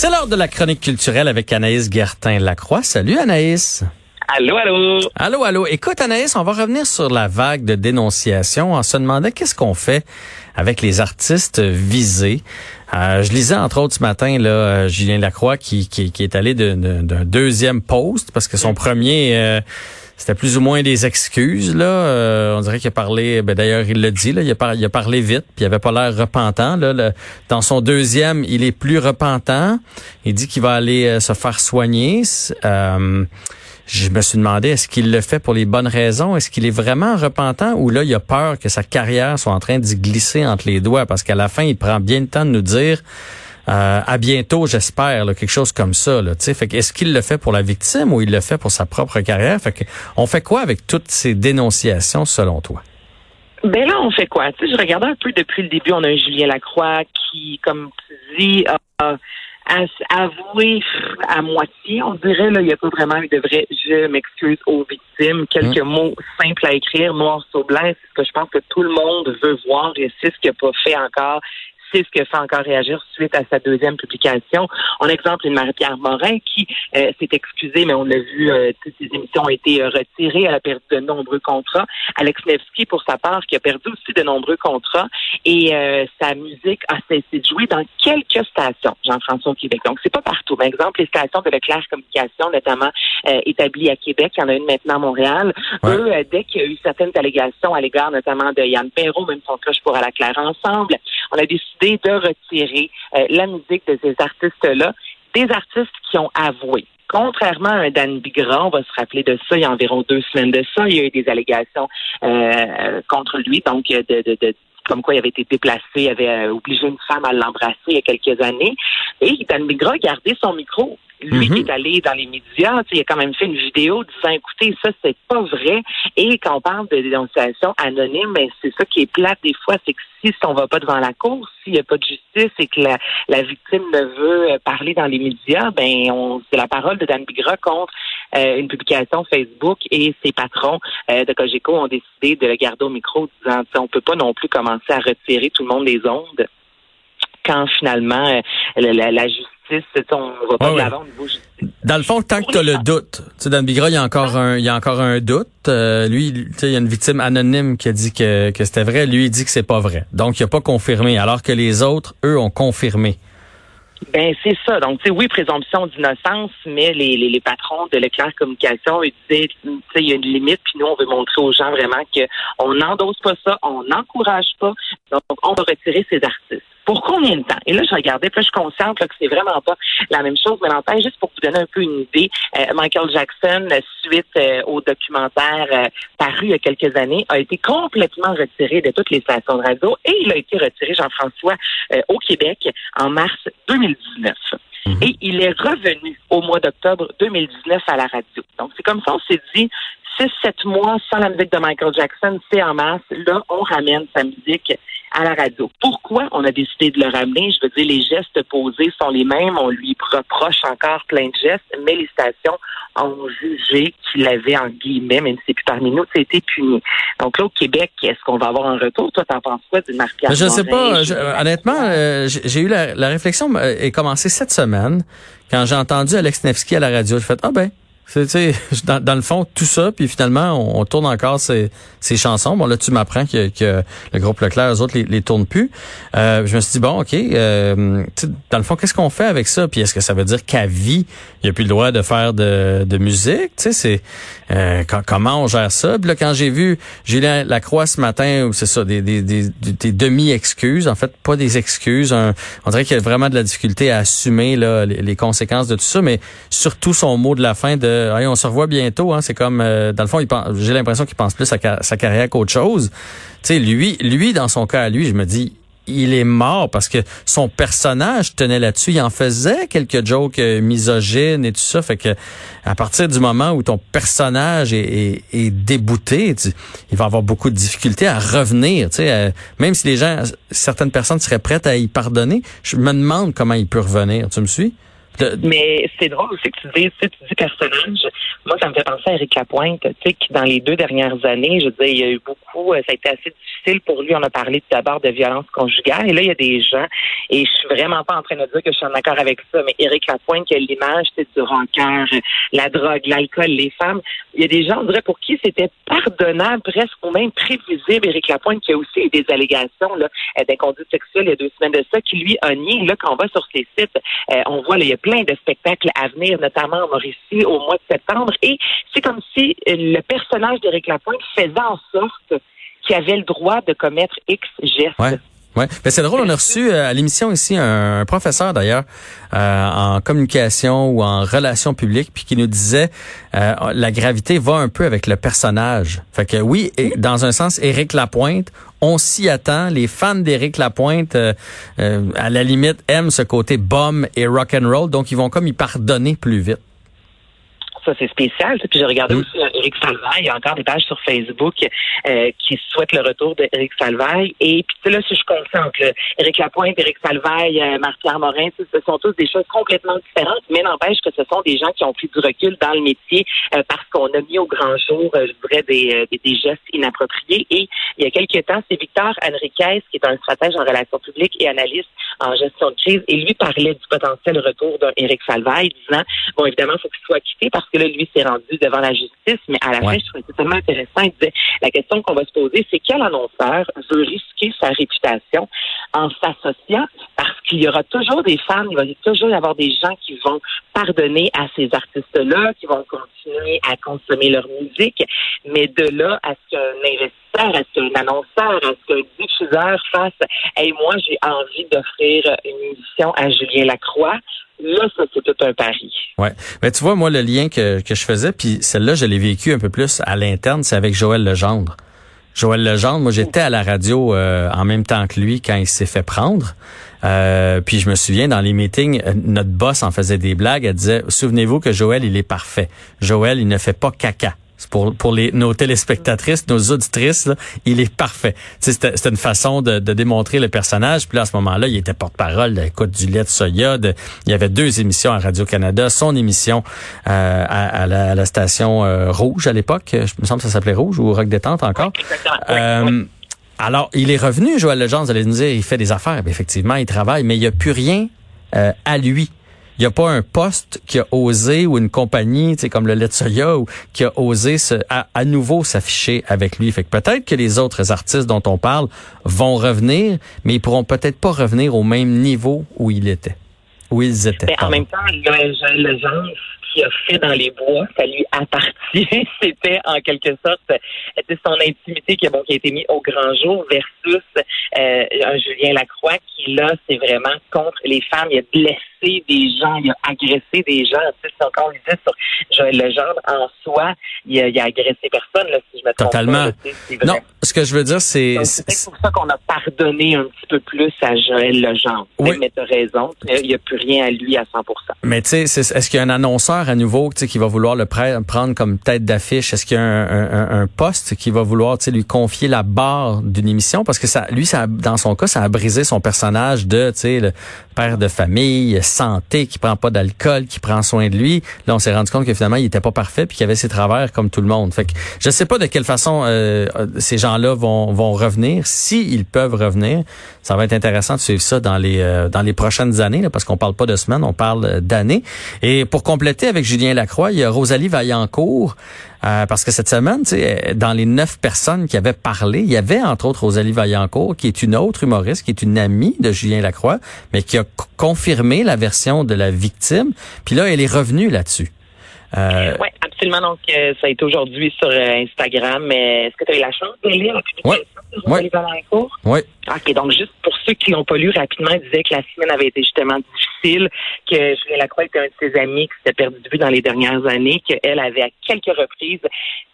C'est l'heure de la chronique culturelle avec Anaïs Gertin-Lacroix. Salut Anaïs. Allô, allô. Allô, allô. Écoute Anaïs, on va revenir sur la vague de dénonciation. On se demandait qu'est-ce qu'on fait avec les artistes visés. Euh, je lisais entre autres ce matin là euh, Julien Lacroix qui, qui, est allé d'un deuxième poste parce que son premier euh, c'était plus ou moins des excuses là. Euh, on dirait qu'il a parlé. Ben d'ailleurs, il l'a dit là. Il a, parlé vite, puis il avait pas l'air repentant. Là, dans son deuxième, il est plus repentant. Il dit qu'il va aller euh, se faire soigner. Euh, je me suis demandé est-ce qu'il le fait pour les bonnes raisons? Est-ce qu'il est vraiment repentant? Ou là il a peur que sa carrière soit en train d'y glisser entre les doigts? Parce qu'à la fin il prend bien le temps de nous dire euh, à bientôt, j'espère, quelque chose comme ça. Là, fait est-ce qu'il le fait pour la victime ou il le fait pour sa propre carrière? Fait que, on fait quoi avec toutes ces dénonciations selon toi? Ben là, on fait quoi? Je regardais un peu depuis le début, on a un Julien Lacroix qui, comme tu dis, a, avoué à moitié. On dirait, là, il n'y a pas vraiment eu de vrai je m'excuse aux victimes. Quelques hum. mots simples à écrire, noir sur blanc, c'est ce que je pense que tout le monde veut voir et c'est ce qu'il n'a pas fait encore c'est ce qui fait encore réagir suite à sa deuxième publication. On exemple une Marie-Pierre Morin qui euh, s'est excusée, mais on l'a vu, euh, toutes ses émissions ont été euh, retirées. Elle a perdu de nombreux contrats. Alex Nevsky, pour sa part, qui a perdu aussi de nombreux contrats. Et sa musique a cessé de jouer dans quelques stations, Jean-François au Québec. Donc, c'est pas partout. Par exemple, les stations de Leclerc Communication, notamment établies à Québec, il y en a une maintenant à Montréal. Eux, dès qu'il y a eu certaines allégations à l'égard notamment de Yann Perrault, même son cloche pour à la Claire ensemble, on a décidé de retirer euh, la musique de ces artistes-là, des artistes qui ont avoué. Contrairement à Dan Bigra, on va se rappeler de ça, il y a environ deux semaines de ça, il y a eu des allégations euh, contre lui, donc de, de, de comme quoi il avait été déplacé, avait euh, obligé une femme à l'embrasser il y a quelques années. Et Dan Bigra a gardé son micro. Lui qui mhm. est allé dans les médias, il a quand même fait une vidéo disant écoutez, ça c'est pas vrai. Et quand on parle de dénonciation anonyme, ben, c'est ça qui est plate des fois, c'est que si on va pas devant la cour, s'il n'y a pas de justice et que la, la, victime ne veut euh, parler dans les médias, ben on c'est la parole de Dan Bigra contre une publication Facebook et ses patrons euh, de Cogeco ont décidé de le garder au micro disant on peut pas non plus commencer à retirer tout le monde des ondes quand finalement la, la justice dans le fond, tant que tu as le doute, tu sais, dans Bigra, il y a encore un, il y a encore un doute. Euh, lui, tu sais, il y a une victime anonyme qui a dit que, que c'était vrai. Lui, il dit que c'est pas vrai. Donc, il a pas confirmé, alors que les autres, eux, ont confirmé. Ben c'est ça. Donc, tu oui, présomption d'innocence, mais les, les, patrons de Leclerc Communication, ils disaient, tu sais, il y a une limite, puis nous, on veut montrer aux gens vraiment qu'on n'endosse pas ça, on n'encourage pas, donc on va retirer ces artistes. Pour combien de temps? Et là, je regardais, puis je suis consciente là, que c'est vraiment pas la même chose, mais en juste pour vous donner un peu une idée, euh, Michael Jackson, suite euh, au documentaire euh, paru il y a quelques années, a été complètement retiré de toutes les stations de radio et il a été retiré, Jean-François, au Québec en mars 2019. Mhm. Et il est revenu au mois d'octobre 2019 à la radio. Donc, c'est comme ça, on s'est dit, 6-7 mois sans la musique de Michael Jackson, c'est en masse. Là, on ramène sa musique à la radio. Pourquoi on a décidé de le ramener? Je veux dire, les gestes posés sont les mêmes. On lui reproche encore plein de gestes, mais les stations ont jugé qu'il avait, en guillemets, même si c'est plus parmi nous, été puni. Donc là, au Québec, est-ce qu'on va avoir un retour? Toi, t'en penses quoi d'une marque Je ne sais pas. honnêtement, euh, j'ai eu la, la réflexion euh, est commencée cette semaine quand j'ai entendu Alex Nevsky à la radio. J'ai fait, ah ben, c'est dans, dans le fond tout ça, puis finalement on, tourne encore ces, ces chansons. Bon là tu m'apprends que, que le groupe Leclerc, eux autres les, les tournent plus. Euh, je me suis dit bon ok, euh, dans le fond qu'est-ce qu'on fait avec ça? Puis est-ce que ça veut dire qu'à vie il n'y a plus le droit de faire de, de musique? Tu sais c'est euh, comment on gère ça? Puis là quand j'ai vu Julien Lacroix ce matin où c'est ça des, des, des, des demi excuses en fait pas des excuses. on dirait qu'il y a vraiment de la difficulté à assumer là les, les conséquences de tout ça, mais surtout son mot de la fin de on se revoit bientôt. Hein, c'est comme, euh, dans le fond, j'ai l'impression qu'il pense plus à sa carrière qu'autre chose. Tu sais, lui, lui, dans son cas lui, je me dis, il est mort parce que son personnage tenait là-dessus. Il en faisait quelques jokes euh, misogynes et tout ça. Fait que à partir du moment où ton personnage est, débouté, il va avoir beaucoup de difficultés à revenir. Tu sais, même si les gens, certaines personnes seraient prêtes à y pardonner, je me demande comment il peut revenir. Tu me suis? Mais c'est drôle aussi que tu dises, tu dis personnage. Moi, ça me fait penser à Eric Lapointe, tu sais, qui dans les deux dernières années, je veux dire, il y a eu beaucoup, euh, ça a été assez difficile pour lui. On a parlé d'abord de violence conjugale. Et là, il y a des gens, et je suis vraiment pas en train de dire que je suis en accord avec ça, mais Eric Lapointe, qui a l'image, c'est du rancœur, la drogue, l'alcool, les femmes. Il y a des gens, on dirait, pour qui c'était pardonnable, presque ou même prévisible. Eric Lapointe, qui a aussi eu des allégations là, d'inconduite sexuelle il y a deux semaines de ça, qui lui a nié. Là, quand on va sur ses sites, euh, on voit, là, il y a de spectacles à venir, notamment en Mauricie, au mois de septembre. Et c'est comme si euh, le personnage d'Éric Lapointe faisait en sorte qu'il avait le droit de commettre X gestes. Mais c'est drôle, on a reçu euh, à l'émission ici un, professeur d'ailleurs euh, en communication ou en relations publiques, puis qui nous disait euh, la gravité va un peu avec le personnage. Fait que oui, et, dans un sens, Éric Lapointe, on s'y attend. Les fans d'Éric Lapointe, à la limite, aiment ce côté bomb et rock and roll, donc ils vont comme y pardonner plus vite ça c'est spécial. Puis j'ai regardé mm. aussi Eric Salvaille, il y a encore des pages sur Facebook euh, qui souhaitent le retour d'Éric Salvaille. Et puis là, si je concentre, Éric Lapointe, Éric Salvaille, euh, Marc-Pierre Morin, ce sont tous des choses complètement différentes, mais n'empêche que ce sont des gens qui ont pris du recul dans le métier euh, parce qu'on a mis au grand jour, je dirais, des, des, gestes inappropriés. Et il y a quelques temps, c'est Victor Henriquez, qui est un stratège en relations publiques et analyste en gestion de crise, et lui parlait du potentiel retour d'un Éric Salvaille, disant, bon, évidemment, il faut qu'il soit quitté parce que là, lui, s'est rendu devant la justice, mais à la fin, je trouvais ça tellement intéressant. Il disait, la question qu'on va se poser, c'est quel annonceur veut risquer sa réputation en s'associant? Parce qu'il y aura toujours des fans, il va toujours y avoir des gens qui vont pardonner à ces artistes-là, qui vont continuer à consommer leur musique, mais de là à ce qu'un investisseur, à ce qu'un annonceur, à ce qu'un diffuseur fasse, et moi, j'ai envie d'offrir une émission à Julien Lacroix, Là, ça, c'est tout un pari. Ouais. Mais tu vois, moi, le lien que, que je faisais, puis celle-là, je l'ai vécu un peu plus à l'interne, c'est avec Joël Legendre. Joël Legendre, moi, j'étais à la radio euh, en même temps que lui quand il s'est fait prendre. Euh, puis je me souviens, dans les meetings, euh, notre boss en faisait des blagues. Elle disait, souvenez-vous que Joël, il est parfait. Joël, il ne fait pas caca pour pour les nos téléspectatrices, nos auditrices, là, il est parfait. C'était une façon de, de, démontrer le personnage. Puis là, à ce moment-là, il était porte-parole, écoute, du lait de soya. De, il y avait deux émissions à Radio Canada, son émission euh, à, à, la, station euh, Rouge à l'époque. Je me semble que ça s'appelait Rouge ou Rock détente encore. Euh, alors, il est revenu, Joël Legendre, vous allez nous dire, il fait des affaires. effectivement, il travaille, mais il n'y a plus rien à lui il n'y a pas un poste qui a osé ou une compagnie, tu sais, comme le lait de soya, ou qui a osé se, à, nouveau s'afficher avec lui. Fait que peut-être que les autres artistes dont on parle vont revenir, mais ils pourront peut-être pas revenir au même niveau où il était, où ils étaient. Mais en même temps, le genre qu'il a fait dans les bois, ça lui appartient. C'était en quelque sorte son intimité qui, bon, qui a été mise au grand jour versus euh, un Julien Lacroix qui là, c'est vraiment contre les femmes. Il a blessé des gens, il a agressé des gens. Tu sais, quand on disait sur Joël Legendre, en soi, il a, il a agressé personne, là, si je me trompe Totalement. non, ce que je veux dire, c'est... C'est pour ça qu'on a pardonné un petit peu plus à Joël Legendre. Oui. Mais tu as raison, il n'y a plus rien à lui à 100 Mais tu sais, est-ce qu'il y a un annonceur à nouveau qui va vouloir le prendre comme tête d'affiche? Est-ce qu'il y a un, un, poste qui va vouloir lui confier la barre d'une émission? Parce que ça, lui, ça, dans son cas, ça a brisé son personnage de le père de famille, santé, qui prend pas d'alcool, qui prend soin de lui. Là, on s'est rendu compte que finalement, il était pas parfait puis qu'il avait ses travers comme tout le monde. Fait que je sais pas de quelle façon euh, ces gens-là vont, vont revenir. Si ils peuvent revenir, ça va être intéressant de suivre ça dans les euh, dans les prochaines années, parce qu'on parle pas de semaines, on parle d'années. Et pour compléter avec Julien Lacroix, il y a Rosalie Vaillancourt, euh, parce que cette semaine, dans les neuf personnes qui avaient parlé, il y avait entre autres Rosalie Vaillancourt, qui est une autre humoriste, qui est une amie de Julien Lacroix, mais qui a confirmé la version de la victime. Puis là, elle est revenue là-dessus. Euh, oui, absolument. Donc, euh, ça a été aujourd'hui sur euh, Instagram. Mais est-ce que tu as eu la chance de lire la publication Vaillancourt? Oui. OK, donc juste pour ceux qui l'ont pas lu rapidement, il disait que la semaine avait été justement difficile, que Julien Lacroix était un de ses amis qui s'était perdu de vue dans les dernières années, qu'elle avait à quelques reprises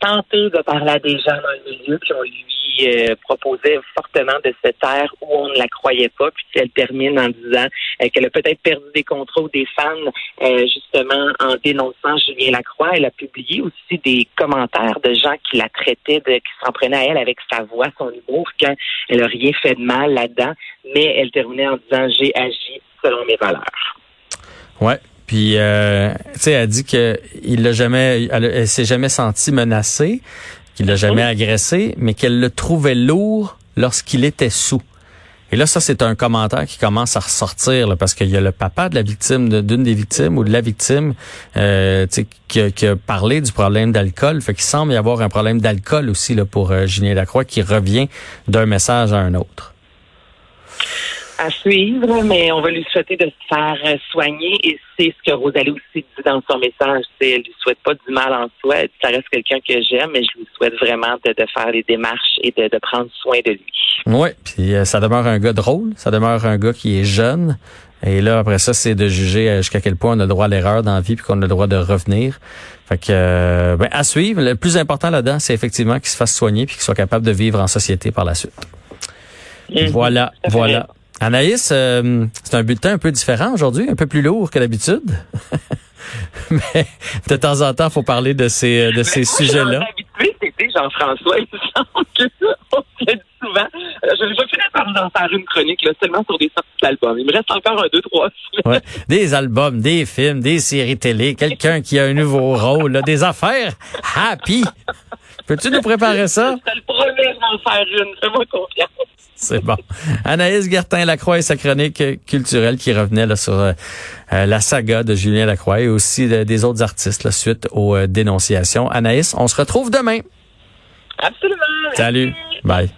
tenté de parler à des gens dans le milieu, puis on lui euh, proposait fortement de se taire où on ne la croyait pas. Puis elle termine en disant euh, qu'elle a peut-être perdu des contrôles des fans euh, justement en dénonçant Julien Lacroix. Elle a publié aussi des commentaires de gens qui la traitaient, de, qui s'en prenaient à elle avec sa voix, son humour, quand elle n'a rien fait de mal là-dedans. Mais elle terminait en disant j'ai agi selon mes valeurs. Ouais, Puis, euh, tu sais, elle dit que il l'a jamais, elle, elle s'est jamais sentie menacée, qu'il l'a jamais agressé, mais qu'elle le trouvait lourd lorsqu'il était sous. Et là, ça, c'est un commentaire qui commence à ressortir là, parce qu'il y a le papa de la victime, d'une des victimes ou de la victime, euh, qui, a- qui a parlé du problème d'alcool. Fait qu'il semble y avoir un problème d'alcool aussi là, pour euh, Julien Lacroix qui revient d'un message à un autre. À suivre, mais on va lui souhaiter de se faire soigner et c'est ce que Rosalie aussi dit dans son message. C'est, elle lui souhaite pas du mal en soi. Elle dit, ça reste quelqu'un que j'aime, mais je lui souhaite vraiment de, de faire les démarches et de, de prendre soin de lui. Oui, puis euh, ça demeure un gars drôle, ça demeure un gars qui est jeune. Et là, après ça, c'est de juger euh, jusqu'à quel point on a le droit à l'erreur dans la vie puis qu'on a le droit de revenir. Fait que, euh, ben, à suivre. Le plus important là-dedans, c'est effectivement qu'il se fasse soigner puis qu'il soit capable de vivre en société par la suite. Mhm. Voilà, voilà. Anaïs, euh, c'est un bulletin un peu différent aujourd'hui, un peu plus lourd que d'habitude. Mais de temps en temps, faut parler de ces, de ces Mais moi, sujets-là. Jean-François. Il me semble que on le dit souvent. Euh, Je, vais finir par en faire une chronique là, seulement sur des sorties d'albums. Il me reste encore un, deux, trois semaines. Ouais. Des albums, des films, des séries télé, quelqu'un qui a un nouveau rôle, là, des affaires happy. Peux-tu nous préparer ça? Je te le promets, je vais en faire une. Fais-moi confiance. C'est bon. Anaïs Gertin-Lacroix et sa chronique culturelle qui revenait là, sur euh, euh, la saga de Julien Lacroix et aussi de- des autres artistes là, suite aux euh, dénonciations. Anaïs, on se retrouve demain. Absolument. Salut. Bye.